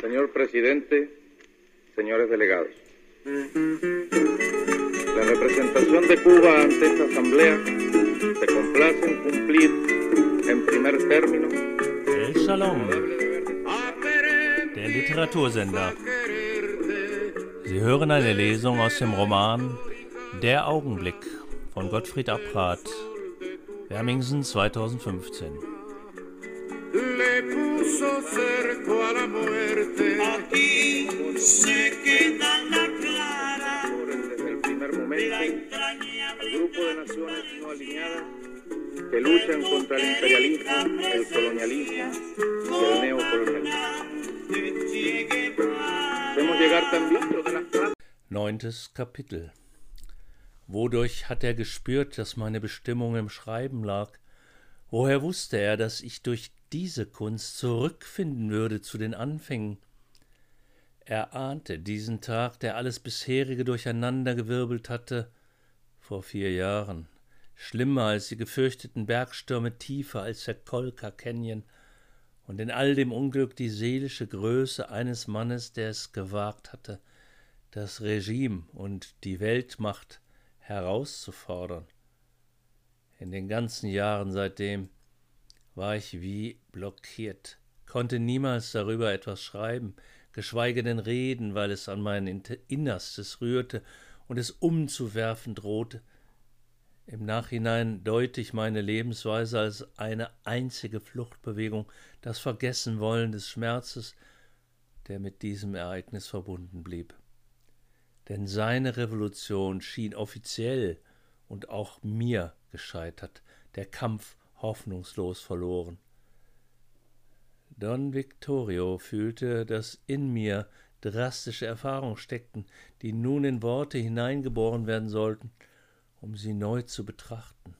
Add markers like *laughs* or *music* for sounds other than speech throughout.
Señor presidente, señores delegados. La representación de Cuba ante esta asamblea se complace en cumplir en primer término El Shalom, der Literatursender. Sie hören eine Lesung aus dem Roman Der Augenblick von Gottfried Abrat, Wermingsen 2015. le puso cerco a la muerte. Aquí se queda la clara desde el primer la momento el entrañable grupo de naciones no alineadas que luchan contra el imperialismo, el colonialismo y el neocolonialismo. Hacemos llegar también de las Neuntes Kapitel. Wodurch hat er gespürt, dass meine Bestimmung im Schreiben lag? Woher wusste er, dass ich durch diese Kunst zurückfinden würde zu den Anfängen? Er ahnte diesen Tag, der alles bisherige durcheinandergewirbelt hatte, vor vier Jahren. Schlimmer als die gefürchteten Bergstürme, tiefer als der Kolka Canyon und in all dem Unglück die seelische Größe eines Mannes, der es gewagt hatte, das Regime und die Weltmacht herauszufordern. In den ganzen Jahren seitdem war ich wie blockiert, konnte niemals darüber etwas schreiben, geschweige denn reden, weil es an mein Innerstes rührte und es umzuwerfen drohte. Im Nachhinein deute ich meine Lebensweise als eine einzige Fluchtbewegung, das Vergessenwollen des Schmerzes, der mit diesem Ereignis verbunden blieb. Denn seine Revolution schien offiziell und auch mir gescheitert, der Kampf hoffnungslos verloren. Don Victorio fühlte, dass in mir drastische Erfahrungen steckten, die nun in Worte hineingeboren werden sollten, um sie neu zu betrachten.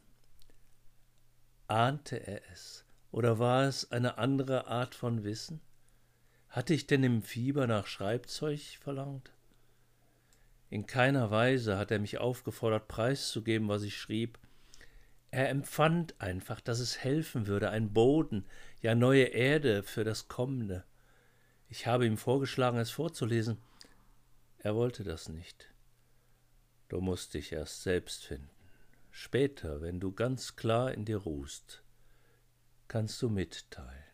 Ahnte er es, oder war es eine andere Art von Wissen? Hatte ich denn im Fieber nach Schreibzeug verlangt? In keiner Weise hat er mich aufgefordert, preiszugeben, was ich schrieb. Er empfand einfach, dass es helfen würde, ein Boden, ja neue Erde für das Kommende. Ich habe ihm vorgeschlagen, es vorzulesen. Er wollte das nicht. Du musst dich erst selbst finden. Später, wenn du ganz klar in dir ruhst, kannst du mitteilen.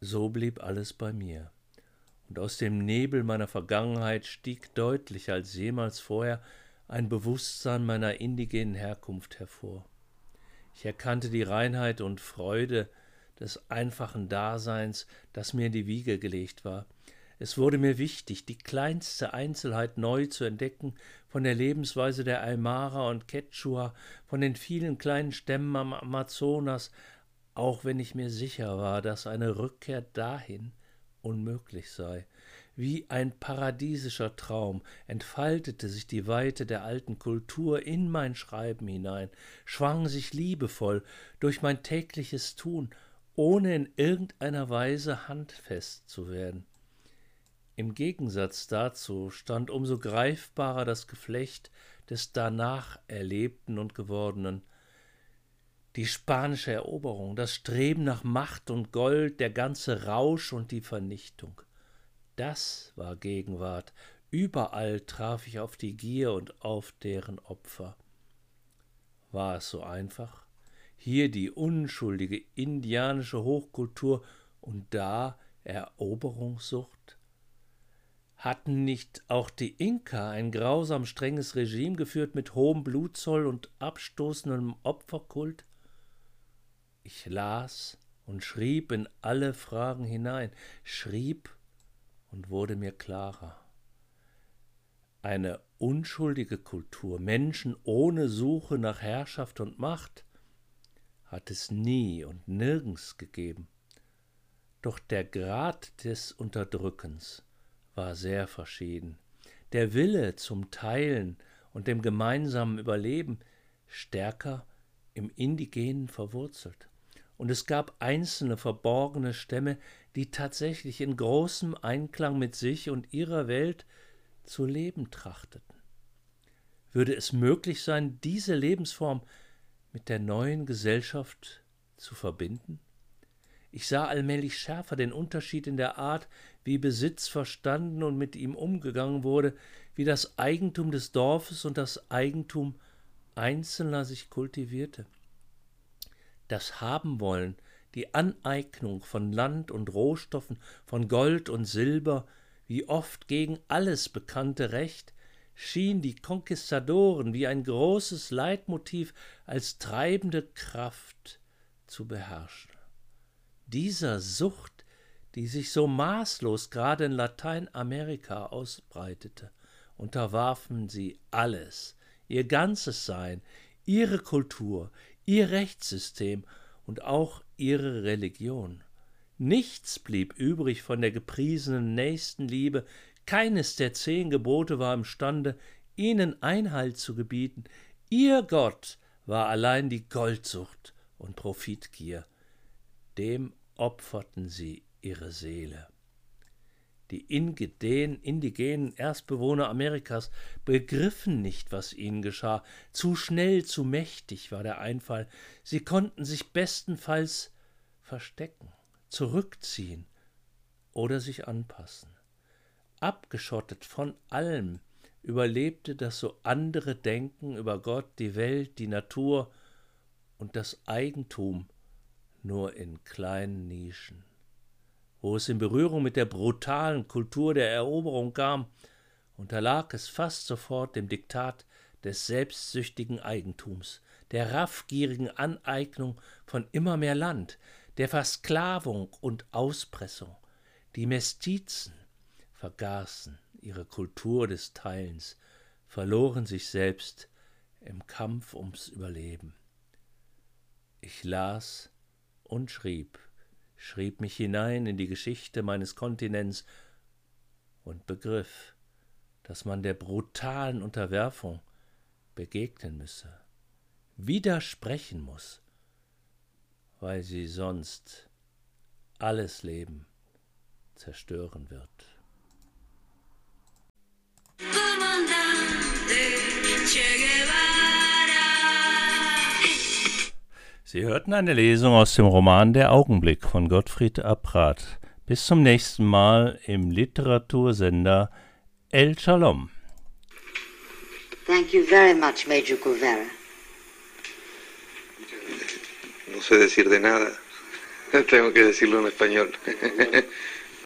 So blieb alles bei mir und aus dem Nebel meiner Vergangenheit stieg deutlicher als jemals vorher ein Bewusstsein meiner indigenen Herkunft hervor. Ich erkannte die Reinheit und Freude des einfachen Daseins, das mir in die Wiege gelegt war. Es wurde mir wichtig, die kleinste Einzelheit neu zu entdecken von der Lebensweise der Aymara und Quechua, von den vielen kleinen Stämmen am Amazonas, auch wenn ich mir sicher war, dass eine Rückkehr dahin unmöglich sei. Wie ein paradiesischer Traum entfaltete sich die Weite der alten Kultur in mein Schreiben hinein, schwang sich liebevoll durch mein tägliches Tun, ohne in irgendeiner Weise handfest zu werden. Im Gegensatz dazu stand umso greifbarer das Geflecht des danach Erlebten und Gewordenen. Die spanische Eroberung, das Streben nach Macht und Gold, der ganze Rausch und die Vernichtung. Das war Gegenwart. Überall traf ich auf die Gier und auf deren Opfer. War es so einfach? Hier die unschuldige indianische Hochkultur und da Eroberungssucht? Hatten nicht auch die Inka ein grausam strenges Regime geführt mit hohem Blutzoll und abstoßendem Opferkult? Ich las und schrieb in alle Fragen hinein, schrieb und wurde mir klarer. Eine unschuldige Kultur, Menschen ohne Suche nach Herrschaft und Macht, hat es nie und nirgends gegeben. Doch der Grad des Unterdrückens war sehr verschieden. Der Wille zum Teilen und dem gemeinsamen Überleben stärker im Indigenen verwurzelt. Und es gab einzelne verborgene Stämme, die tatsächlich in großem Einklang mit sich und ihrer Welt zu leben trachteten. Würde es möglich sein, diese Lebensform mit der neuen Gesellschaft zu verbinden? Ich sah allmählich schärfer den Unterschied in der Art, wie Besitz verstanden und mit ihm umgegangen wurde, wie das Eigentum des Dorfes und das Eigentum Einzelner sich kultivierte. Das Habenwollen, die Aneignung von Land und Rohstoffen, von Gold und Silber, wie oft gegen alles bekannte Recht, schien die Konquistadoren wie ein großes Leitmotiv als treibende Kraft zu beherrschen. Dieser Sucht, die sich so maßlos gerade in Lateinamerika ausbreitete, unterwarfen sie alles, ihr ganzes Sein, ihre Kultur, ihr Rechtssystem und auch ihre Religion. Nichts blieb übrig von der gepriesenen Nächstenliebe, keines der zehn Gebote war imstande, ihnen Einhalt zu gebieten. Ihr Gott war allein die Goldsucht und Profitgier. Dem opferten sie ihre Seele. Die indigenen, Erstbewohner Amerikas begriffen nicht, was ihnen geschah. Zu schnell, zu mächtig war der Einfall. Sie konnten sich bestenfalls verstecken, zurückziehen oder sich anpassen abgeschottet von allem, überlebte das so andere Denken über Gott, die Welt, die Natur und das Eigentum nur in kleinen Nischen. Wo es in Berührung mit der brutalen Kultur der Eroberung kam, unterlag es fast sofort dem Diktat des selbstsüchtigen Eigentums, der raffgierigen Aneignung von immer mehr Land, der Versklavung und Auspressung. Die Mestizen, vergaßen ihre Kultur des Teilens, verloren sich selbst im Kampf ums Überleben. Ich las und schrieb, schrieb mich hinein in die Geschichte meines Kontinents und begriff, dass man der brutalen Unterwerfung begegnen müsse, widersprechen muss, weil sie sonst alles Leben zerstören wird. Sie hörten eine Lesung aus dem Roman Der Augenblick von Gottfried Apprat. Bis zum nächsten Mal im Literatursender El Shalom. Thank you very much, Major Guevara. No sé decir de nada. Tengo que decirlo en español. *laughs*